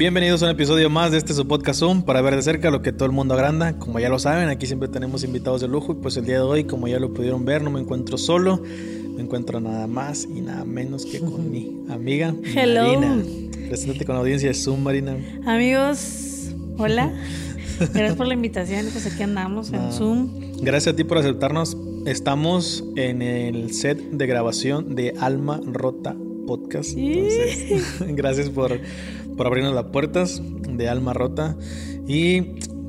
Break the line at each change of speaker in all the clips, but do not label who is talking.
Bienvenidos a un episodio más de este su podcast Zoom para ver de cerca lo que todo el mundo agranda. Como ya lo saben, aquí siempre tenemos invitados de lujo y pues el día de hoy, como ya lo pudieron ver, no me encuentro solo, me encuentro nada más y nada menos que con mi amiga
Hello.
Marina. Preséntate con la audiencia de Zoom, Marina.
Amigos, hola. Gracias por la invitación. Pues aquí andamos en. Zoom.
Gracias a ti por aceptarnos. Estamos en el set de grabación de Alma Rota Podcast. Entonces, gracias por, por abrirnos las puertas de Alma Rota. Y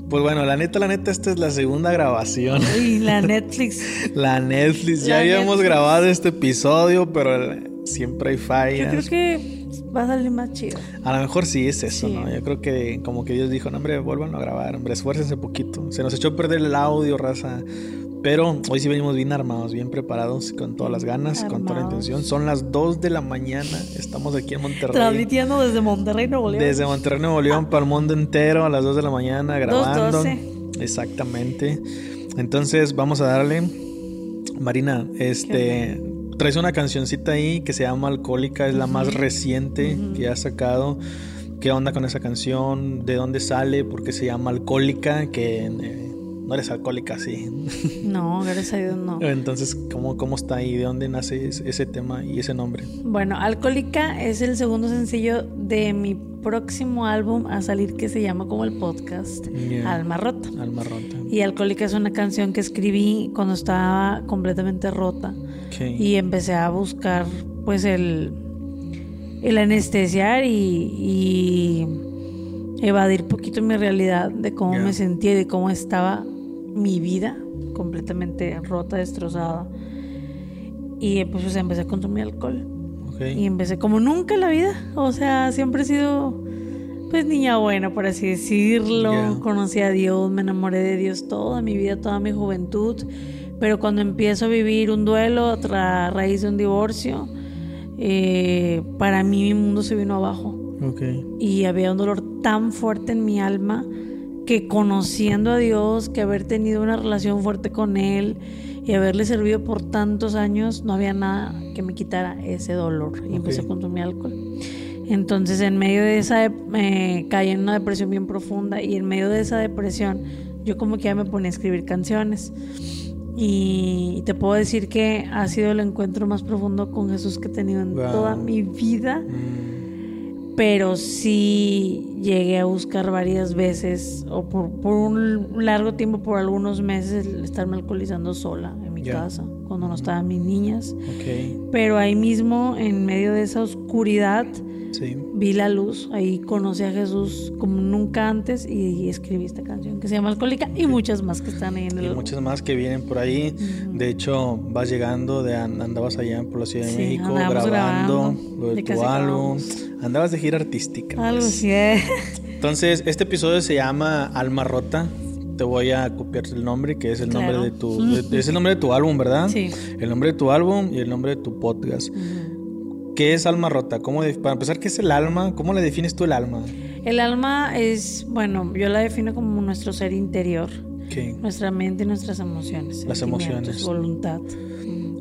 pues bueno, la neta, la neta, esta es la segunda grabación.
Y la Netflix.
La Netflix. Ya
La
habíamos
Netflix.
grabado este episodio, pero siempre hay
Yo
fallas.
creo que va a salir más chido.
A lo mejor sí es eso,
Sí.
¿no? Yo creo que como que Dios dijo, no, hombre, vuelvan a grabar, hombre, esfuércense poquito. Se nos echó a perder el audio, raza. Pero hoy sí venimos bien armados, bien preparados, con todas las ganas, con toda la intención. Son las 2 de la mañana, estamos aquí en Monterrey.
Transmitiendo desde Monterrey, Nuevo León.
Desde Monterrey, Nuevo León, para el mundo entero, a las 2 de la mañana, grabando.
2:12.
Exactamente. Entonces, vamos a darle. Marina, este. Traes una cancioncita ahí que se llama Alcohólica, es la más reciente que has sacado. ¿Qué onda con esa canción? ¿De dónde sale? ¿Por qué se llama Alcohólica? Que eh, no eres alcohólica, sí.
No, gracias a Dios no.
Entonces, ¿cómo, ¿cómo está ahí? ¿De dónde nace ese, tema y ese nombre?
Bueno, Alcohólica es el segundo sencillo de mi próximo álbum a salir que se llama como el podcast
Yeah.
Alma Rota.
Alma rota.
Y Alcohólica es una canción que escribí cuando estaba completamente rota. Y empecé a buscar pues el, el anestesiar y, y evadir poquito mi realidad de cómo me sentía y de cómo estaba mi vida completamente rota, destrozada. Y pues, pues, empecé a consumir alcohol.
Ok.
Y empecé como nunca en la vida. O sea, siempre he sido pues niña buena, por así decirlo. Conocí a Dios, me enamoré de Dios toda mi vida, toda mi juventud. Pero cuando empiezo a vivir un duelo a raíz de un divorcio, eh, para mí mi mundo se vino abajo.
Ok.
Y había un dolor tan fuerte en mi alma que conociendo a Dios, que haber tenido una relación fuerte con Él y haberle servido por tantos años, no había nada que me quitara ese dolor. Y empecé a consumir alcohol. Entonces, en medio de esa, eh, caí en una depresión bien profunda y en medio de esa depresión, yo como que ya me ponía a escribir canciones. Y te puedo decir que ha sido el encuentro más profundo con Jesús que he tenido en
Wow.
toda mi vida
Mm,
pero sí llegué a buscar varias veces o por, por un largo tiempo, por algunos meses, estarme alcoholizando sola en mi casa, cuando no estaban mis niñas.
ok.
Pero ahí mismo, en medio de esa oscuridad,
Sí.
vi la luz, ahí conocí a Jesús como nunca antes y escribí esta canción que se llama Alcohólica y muchas más que están ahí en el
Y muchas más que vienen por ahí. De hecho, vas llegando, de, andabas allá por la Ciudad de
Sí,
México grabando,
grabando,
lo de tu álbum. Andabas de gira artística.
Algo
pues.
así, ¿eh?
Entonces, este episodio se llama Alma Rota. Te voy a copiar el nombre, que es el
Claro.
nombre de tu. de- es el nombre de tu álbum, ¿verdad?
Sí.
El nombre de tu álbum y el nombre de tu podcast. ¿Qué es alma rota? ¿Cómo de- para empezar, ¿qué es el alma? ¿Cómo le defines tú el alma?
El alma es, bueno, yo la defino como nuestro ser interior.
¿Qué?
Nuestra mente y nuestras emociones.
Las emociones.
Voluntad.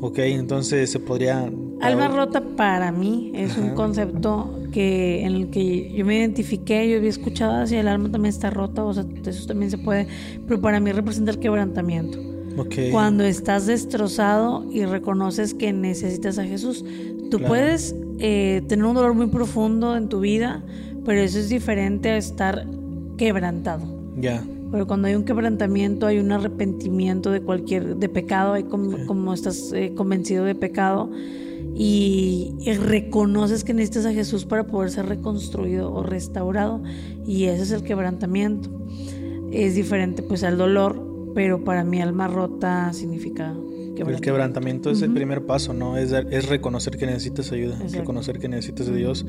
Ok, entonces se podría.
Alma rota para mí es un
Ajá.
concepto que en el que yo me identifiqué, yo había escuchado hacia el alma también está rota, o sea, eso también se puede, pero para mí representa el quebrantamiento.
Ok.
Cuando estás destrozado y reconoces que necesitas a Jesús, tú
Claro.
puedes eh, tener un dolor muy profundo en tu vida, pero eso es diferente a estar quebrantado.
Ya.
Pero cuando hay un quebrantamiento, hay un arrepentimiento de cualquier de pecado, hay como, como estás eh, convencido de pecado y, reconoces que necesitas a Jesús para poder ser reconstruido o restaurado y ese es el quebrantamiento. Es diferente pues al dolor, pero para mí alma rota significa
El quebrantamiento es el primer paso, ¿no? Es, es reconocer que necesitas ayuda,
Exacto.
reconocer que necesitas de Dios,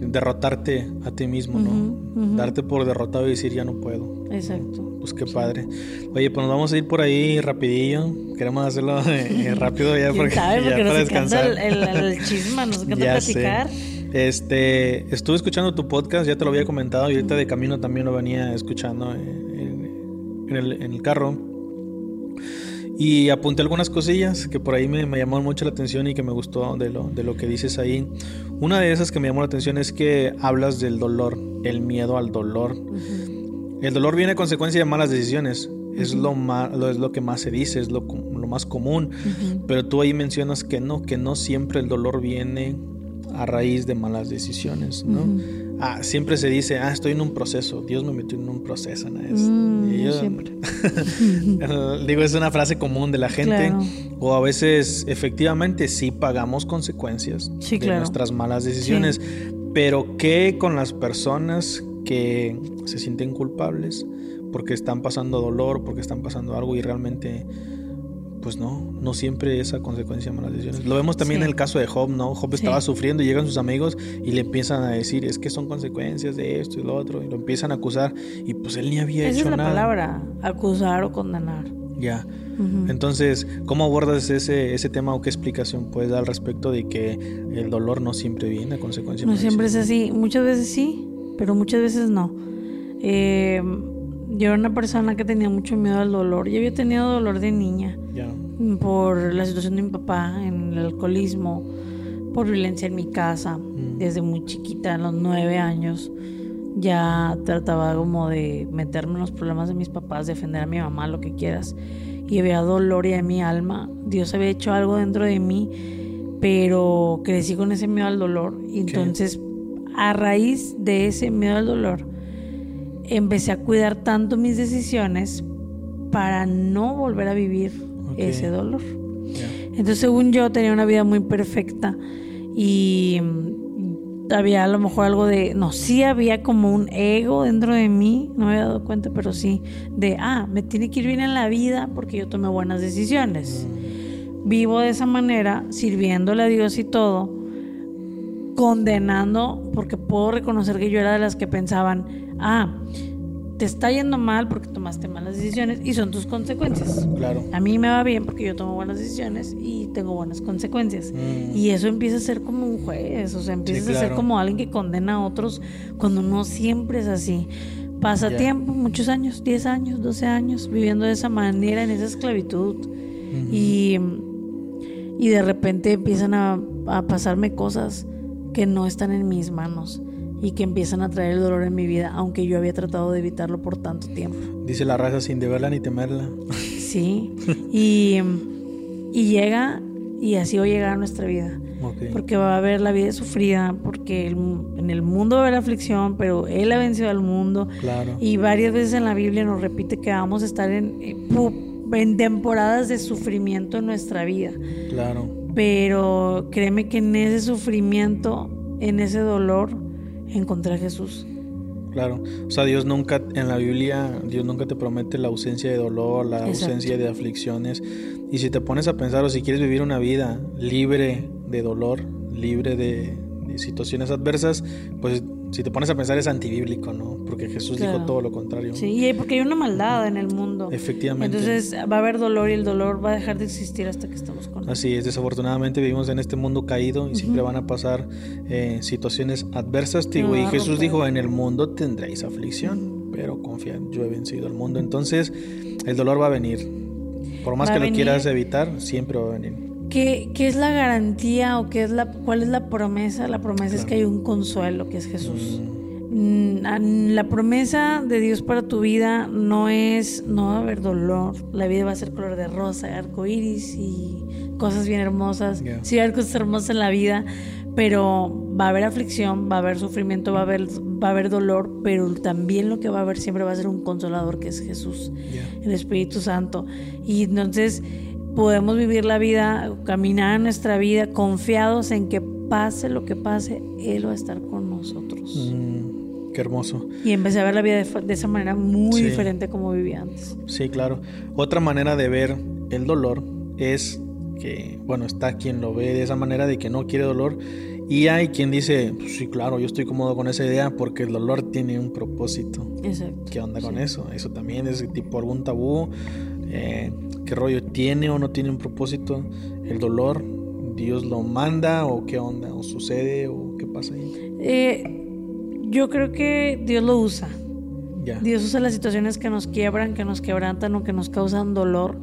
derrotarte a ti mismo, ¿no? Darte por derrotado y decir ya no puedo.
Exacto.
Pues qué padre. Oye, pues nos vamos a ir por ahí rapidillo. Queremos hacerlo eh, rápido ya
¿Quién
porque,
sabe?
ya
Porque
para
nos encanta
descansar.
el, el, el chisma, nos encanta
Ya sé.
platicar.
Este, estuve escuchando tu podcast, ya te lo había comentado y ahorita de camino también lo venía escuchando en, en- el, en el carro. Y apunté algunas cosillas que por ahí me, me llamó mucho la atención y que me gustó de lo, de lo que dices ahí. Una de esas que me llamó la atención es que hablas del dolor, el miedo al dolor. El dolor viene a consecuencia de malas decisiones. Es lo, más, lo, es lo que más se dice, es lo, lo más común. Pero tú ahí mencionas que no, que no siempre el dolor viene a raíz de malas decisiones, ¿no? Ah, siempre se dice, ah, estoy en un proceso, Dios me metió en un proceso, ¿no? Es,
Mm, siempre.
digo, es una frase común de la gente, claro. o a veces efectivamente sí pagamos consecuencias
sí,
de
claro.
nuestras malas decisiones,
sí.
pero ¿qué con las personas que se sienten culpables porque están pasando dolor, porque están pasando algo y realmente pues no, no siempre esa consecuencia de malas decisiones. Lo vemos también
Sí.
en el caso de Job, ¿no? Job
Sí.
estaba sufriendo y llegan sus amigos y le empiezan a decir, es que son consecuencias de esto y lo otro, y lo empiezan a acusar y pues él ni había
Esa
hecho
es la
nada.
palabra, acusar o condenar.
Ya. Entonces, ¿cómo abordas ese, ese tema o qué explicación puedes dar al respecto de que el dolor no siempre viene a consecuencia de
No siempre es así. Muchas veces sí, pero muchas veces no. Eh, yo era una persona que tenía mucho miedo al dolor. Yo había tenido dolor de niña
Ya.
por la situación de mi papá en el alcoholismo, por violencia en mi casa,
Mm.
desde muy chiquita, a los nueve años. Ya trataba como de meterme en los problemas de mis papás, defender a mi mamá, lo que quieras. Y había dolor ya en mi alma. Dios había hecho algo dentro de mí, pero crecí con ese miedo al dolor. Y entonces, a raíz de ese miedo al dolor, empecé a cuidar tanto mis decisiones para no volver a vivir
Ok.
ese dolor.
Ya.
Entonces, según yo, tenía una vida muy perfecta y mm, había a lo mejor algo de, no, sí había como un ego dentro de mí, no me había dado cuenta, pero sí, de, ah, me tiene que ir bien en la vida porque yo tomé buenas decisiones. Vivo de esa manera, sirviéndole a Dios y todo, condenando, porque puedo reconocer que yo era de las que pensaban, ah, te está yendo mal porque tomaste malas decisiones y son tus consecuencias.
Claro.
A mí me va bien porque yo tomo buenas decisiones y tengo buenas consecuencias.
Mm.
Y eso empieza a ser como un juez, o sea, empieza a ser
claro.
como alguien que condena a otros cuando no siempre es así. Pasa
Ya.
tiempo, muchos años, 10 años, 12 años, viviendo de esa manera, en esa esclavitud.
Ujú.
Y, y de repente empiezan a, a pasarme cosas que no están en mis manos y que empiezan a traer el dolor en mi vida, aunque yo había tratado de evitarlo por tanto tiempo.
Dice la raza sin deberla ni temerla.
Sí, y, y llega, y así va a llegar a nuestra vida.
Ok.
Porque va a haber la vida sufrida, porque el en el mundo va a haber aflicción, pero Él ha vencido al mundo.
Claro.
Y varias veces en la Biblia nos repite que vamos a estar en, eh, en temporadas de sufrimiento en nuestra vida.
Claro.
Pero créeme que en ese sufrimiento, en ese dolor, encontré a Jesús.
Claro. O sea, Dios nunca, en la Biblia, Dios nunca te promete la ausencia de dolor, la
Exacto.
ausencia de aflicciones. Y si te pones a pensar, o si quieres vivir una vida libre de dolor, libre de, de situaciones adversas, pues si te pones a pensar es antibíblico, ¿no? Porque Jesús dijo todo lo contrario.
Sí, y porque hay una maldad en el mundo.
Efectivamente.
Entonces va a haber dolor y el dolor va a dejar de existir hasta que estamos con él.
Así es, desafortunadamente vivimos en este mundo caído y siempre van a pasar eh, situaciones adversas.
Pero
y Jesús dijo, en el mundo tendréis aflicción, pero confía, yo he vencido al mundo. Entonces, el dolor va a venir. Por más
Va
que lo
venir.
quieras evitar, siempre va a venir.
¿Qué, qué es la garantía o qué es la, cuál es la promesa? La promesa es que hay un consuelo, que es Jesús. Mm, a- La promesa de Dios para tu vida no es, no va a haber dolor. La vida va a ser color de rosa, arco iris y cosas bien hermosas. Sí, hay cosas hermosas en la vida, pero va a haber aflicción, va a haber sufrimiento, va a haber, va a haber dolor, pero también lo que va a haber siempre va a ser un consolador que es Jesús el Espíritu Santo. Y entonces podemos vivir la vida, caminar nuestra vida confiados en que pase lo que pase, Él va a estar con nosotros.
Mm, qué hermoso.
Y empecé a ver la vida de, de esa manera muy
Sí.
diferente como vivía antes.
Sí, claro. Otra manera de ver el dolor es que, bueno, está quien lo ve de esa manera de que no quiere dolor y hay quien dice, "Pues sí, claro, yo estoy cómodo con esa idea porque el dolor tiene un propósito.
Exacto.
¿Qué onda con eso? Eso también es tipo algún tabú. Eh, ¿Qué rollo tiene o no tiene un propósito? El dolor, Dios lo manda o qué onda, o sucede o qué pasa ahí.
Eh, yo creo que Dios lo usa.
Ya.
Dios usa las situaciones que nos quiebran, que nos quebrantan o que nos causan dolor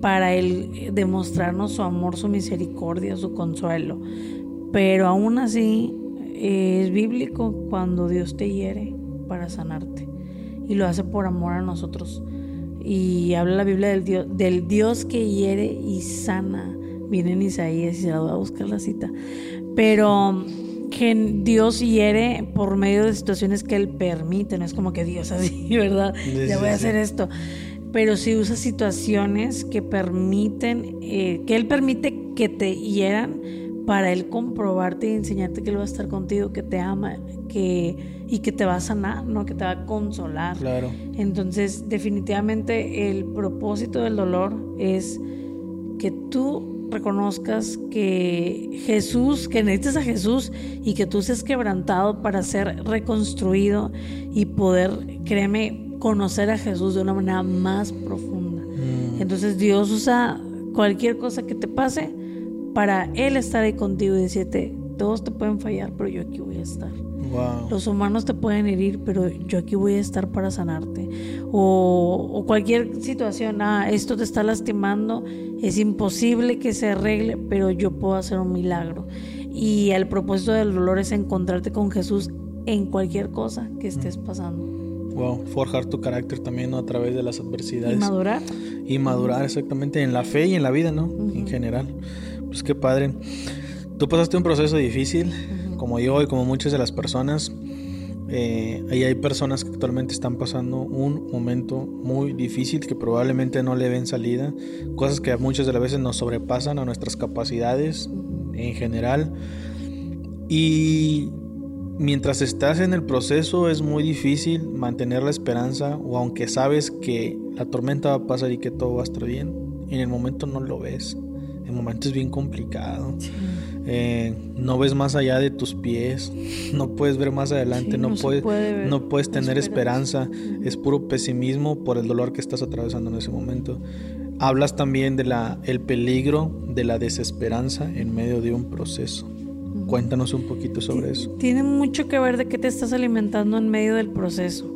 para Él demostrarnos su amor, su misericordia, su consuelo. Pero aún así es bíblico cuando Dios te hiere para sanarte y lo hace por amor a nosotros. Y habla la Biblia del Dios, del Dios que hiere y sana. Viene en Isaías y se la voy a buscar la cita. Pero que Dios hiere por medio de situaciones que Él permite, no es como que Dios así, ¿verdad? ya voy a hacer esto. Pero si usa situaciones que permiten, eh, que Él permite que te hieran para Él comprobarte y enseñarte que Él va a estar contigo, que te ama que, y que te va a sanar, ¿no? que te va a consolar.
Claro.
Entonces, definitivamente el propósito del dolor es que tú reconozcas que Jesús, que necesitas a Jesús y que tú seas quebrantado para ser reconstruido y poder, créeme, conocer a Jesús de una manera más profunda. Mm. Entonces Dios usa cualquier cosa que te pase para Él estar ahí contigo y decirte, todos te pueden fallar, pero yo aquí voy a estar. Los humanos te pueden herir, pero yo aquí voy a estar para sanarte. O, cualquier situación, ah, esto te está lastimando, es imposible que se arregle, pero yo puedo hacer un milagro. Y el propósito del dolor es encontrarte con Jesús en cualquier cosa que estés pasando.
Wow, forjar tu carácter también a través de las adversidades. Y
madurar.
Y madurar exactamente en la fe y en la vida, ¿no? En general. Pues qué padre. Tú pasaste un proceso difícil como yo y como muchas de las personas, eh, ahí hay personas que actualmente están pasando un momento muy difícil que probablemente no le ven salida, cosas que muchas de las veces nos sobrepasan a nuestras capacidades en general. Y mientras estás en el proceso es muy difícil mantener la esperanza o aunque sabes que la tormenta va a pasar y que todo va a estar bien, en el momento no lo ves. El momento es bien complicado. Eh, no ves más allá de tus pies, no puedes ver más adelante, no, puedes, no puedes tener esperanza, es puro pesimismo por el dolor que estás atravesando en ese momento. Hablas también de la el peligro de la desesperanza en medio de un proceso. Cuéntanos un poquito sobre eso.
Tiene mucho que ver de qué te estás alimentando en medio del proceso.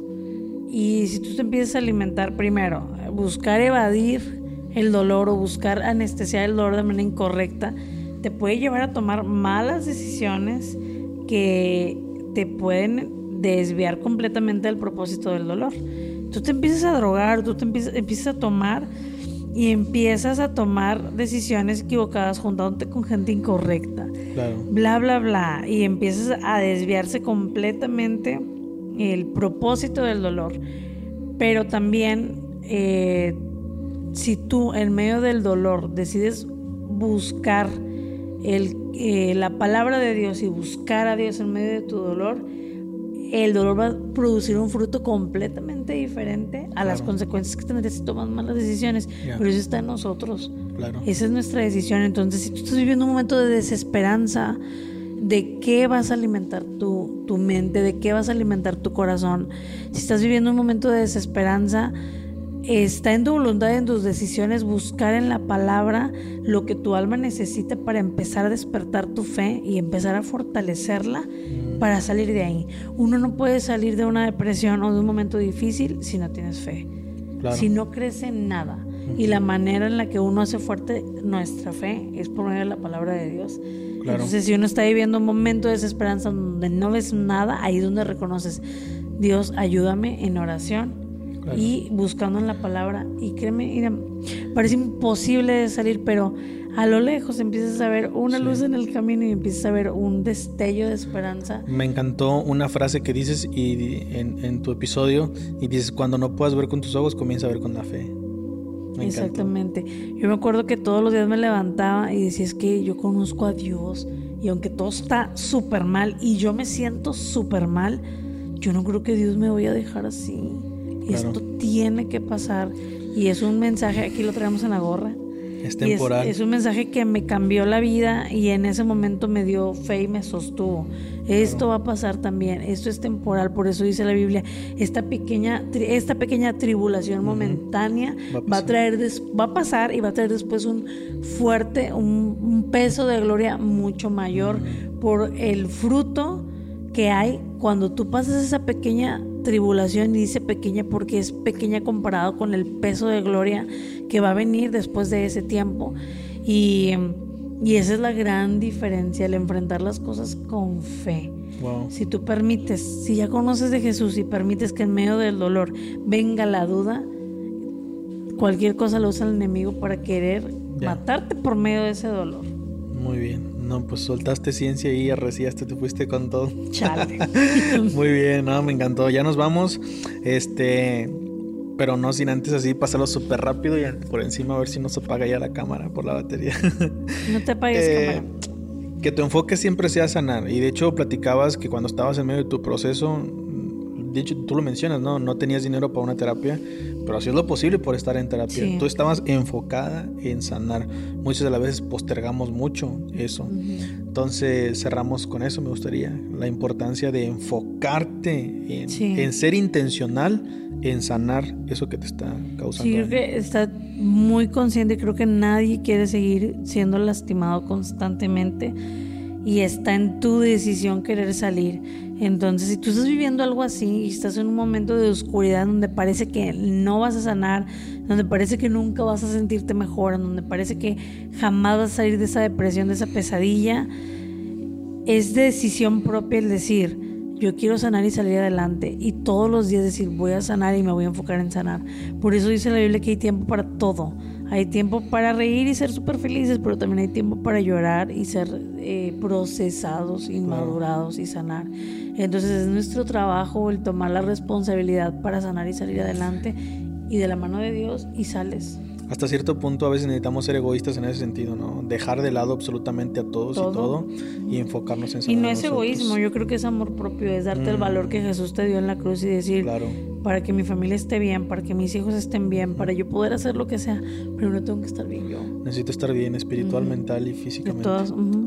Y si tú te empiezas a alimentar primero, buscar evadir el dolor o buscar anestesiar el dolor de manera incorrecta, te puede llevar a tomar malas decisiones que te pueden desviar completamente del propósito del dolor. Tú te empiezas a drogar, tú te empiezas, a tomar y empiezas a tomar decisiones equivocadas juntándote con gente incorrecta. Bla, bla, bla. Y empiezas a desviarse completamente el propósito del dolor. Pero también, eh, si tú en medio del dolor decides buscar el, eh, la palabra de Dios y buscar a Dios en medio de tu dolor, el dolor va a producir un fruto completamente diferente a las consecuencias que tendrías si tomas malas decisiones. Pero eso está en nosotros. Esa es nuestra decisión. Entonces, si tú estás viviendo un momento de desesperanza, ¿de qué vas a alimentar tu, tu mente? ¿De qué vas a alimentar tu corazón? Si estás viviendo un momento de desesperanza, Está en tu voluntad, en tus decisiones, buscar en la palabra lo que tu alma necesita para empezar a despertar tu fe y empezar a fortalecerla para salir de ahí. Uno no puede salir de una depresión o de un momento difícil si no tienes fe, si no crees en nada. Y la manera en la que uno hace fuerte nuestra fe es por medio de la palabra de Dios. Entonces, si uno está viviendo un momento de desesperanza donde no ves nada, ahí es donde reconoces, Dios, ayúdame en oración y buscando en la palabra. Y créeme, mira, parece imposible salir, pero a lo lejos empiezas a ver una luz en el camino y empiezas a ver un destello de esperanza.
Me encantó una frase que dices y en, tu episodio y dices, cuando no puedas ver con tus ojos, comienza a ver con la fe.
Exactamente. Yo me acuerdo que todos los días me levantaba y decía, es que yo conozco a Dios y aunque todo está súper mal y yo me siento súper mal, yo no creo que Dios me vaya a dejar así. Esto tiene que pasar. Y es un mensaje, aquí lo traemos en la gorra.
Es temporal.
Es, un mensaje que me cambió la vida y en ese momento me dio fe y me sostuvo. Esto va a pasar también, esto es temporal, por eso dice la Biblia, esta pequeña, esta pequeña tribulación momentánea va a, traer, va a pasar y va a traer después un fuerte, un, peso de gloria mucho mayor por el fruto que hay cuando tú pasas esa pequeña tribulación y dice pequeña porque es pequeña comparado con el peso de gloria que va a venir después de ese tiempo. Y, y esa es la gran diferencia, el enfrentar las cosas con fe. Si tú permites, si ya conoces de Jesús y permites que en medio del dolor venga la duda, cualquier cosa lo usa el enemigo para querer matarte por medio de ese dolor.
Muy bien. No, pues soltaste ciencia y arreciaste, te fuiste con todo.
Chale.
Muy bien, no, me encantó. Ya nos vamos. Este, pero no sin antes así pasarlo súper rápido y por encima a ver si no se apaga ya la cámara por la batería.
No te apagues eh, cámara.
Que tu enfoque siempre sea sanar. Y de hecho platicabas que cuando estabas en medio de tu proceso, de hecho tú lo mencionas, ¿no? No tenías dinero para una terapia, pero hacías lo posible por estar en terapia. Tú estabas enfocada en sanar. Muchas de las veces postergamos mucho eso. Entonces cerramos con eso, me gustaría. La importancia de enfocarte en, ser intencional en sanar eso que te está causando.
Sí, creo que está muy consciente. Creo que nadie quiere seguir siendo lastimado constantemente y está en tu decisión querer salir. Entonces, si tú estás viviendo algo así y estás en un momento de oscuridad donde parece que no vas a sanar, donde parece que nunca vas a sentirte mejor, donde parece que jamás vas a salir de esa depresión, de esa pesadilla, es decisión propia el decir, yo quiero sanar y salir adelante. Y todos los días decir, voy a sanar y me voy a enfocar en sanar. Por eso dice la Biblia que hay tiempo para todo. Hay tiempo para reír y ser súper felices, pero también hay tiempo para llorar y ser eh, procesados y madurados y sanar. Entonces es nuestro trabajo el tomar la responsabilidad para sanar y salir adelante y de la mano de Dios y sales
hasta cierto punto a veces necesitamos ser egoístas en ese sentido, ¿no? Dejar de lado absolutamente a todos y todo y enfocarnos en
Y no es egoísmo, yo creo que es amor propio, es darte el valor que mm. Jesús te dio en la cruz y decir, claro. Para que mi familia esté bien, para que mis hijos estén bien, para yo poder hacer lo que sea, pero no tengo que estar bien yo.
Necesito estar bien espiritual, mental y físicamente.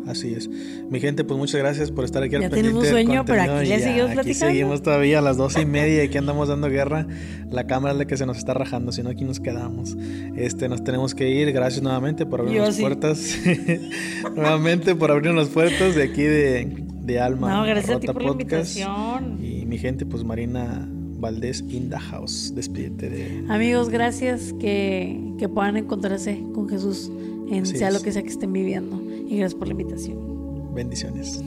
Así es. Mi gente, pues muchas gracias por estar aquí
ya tenemos sueño, pero aquí le seguimos platicando. Aquí
seguimos todavía a las doce y media y aquí andamos dando guerra. La cámara es la que se nos está rajando, si no aquí nos quedamos. Este, nos tenemos que ir. Gracias nuevamente por abrirnos las puertas. nuevamente por abrirnos las puertas de aquí de, de Alma.
No, gracias a ti por la invitación.
Y mi gente, pues Marina Valdés in the house. Despídete de.
Amigos, gracias. Que, que puedan encontrarse con Jesús en sea lo que sea que estén viviendo. Y gracias por la invitación.
Bendiciones.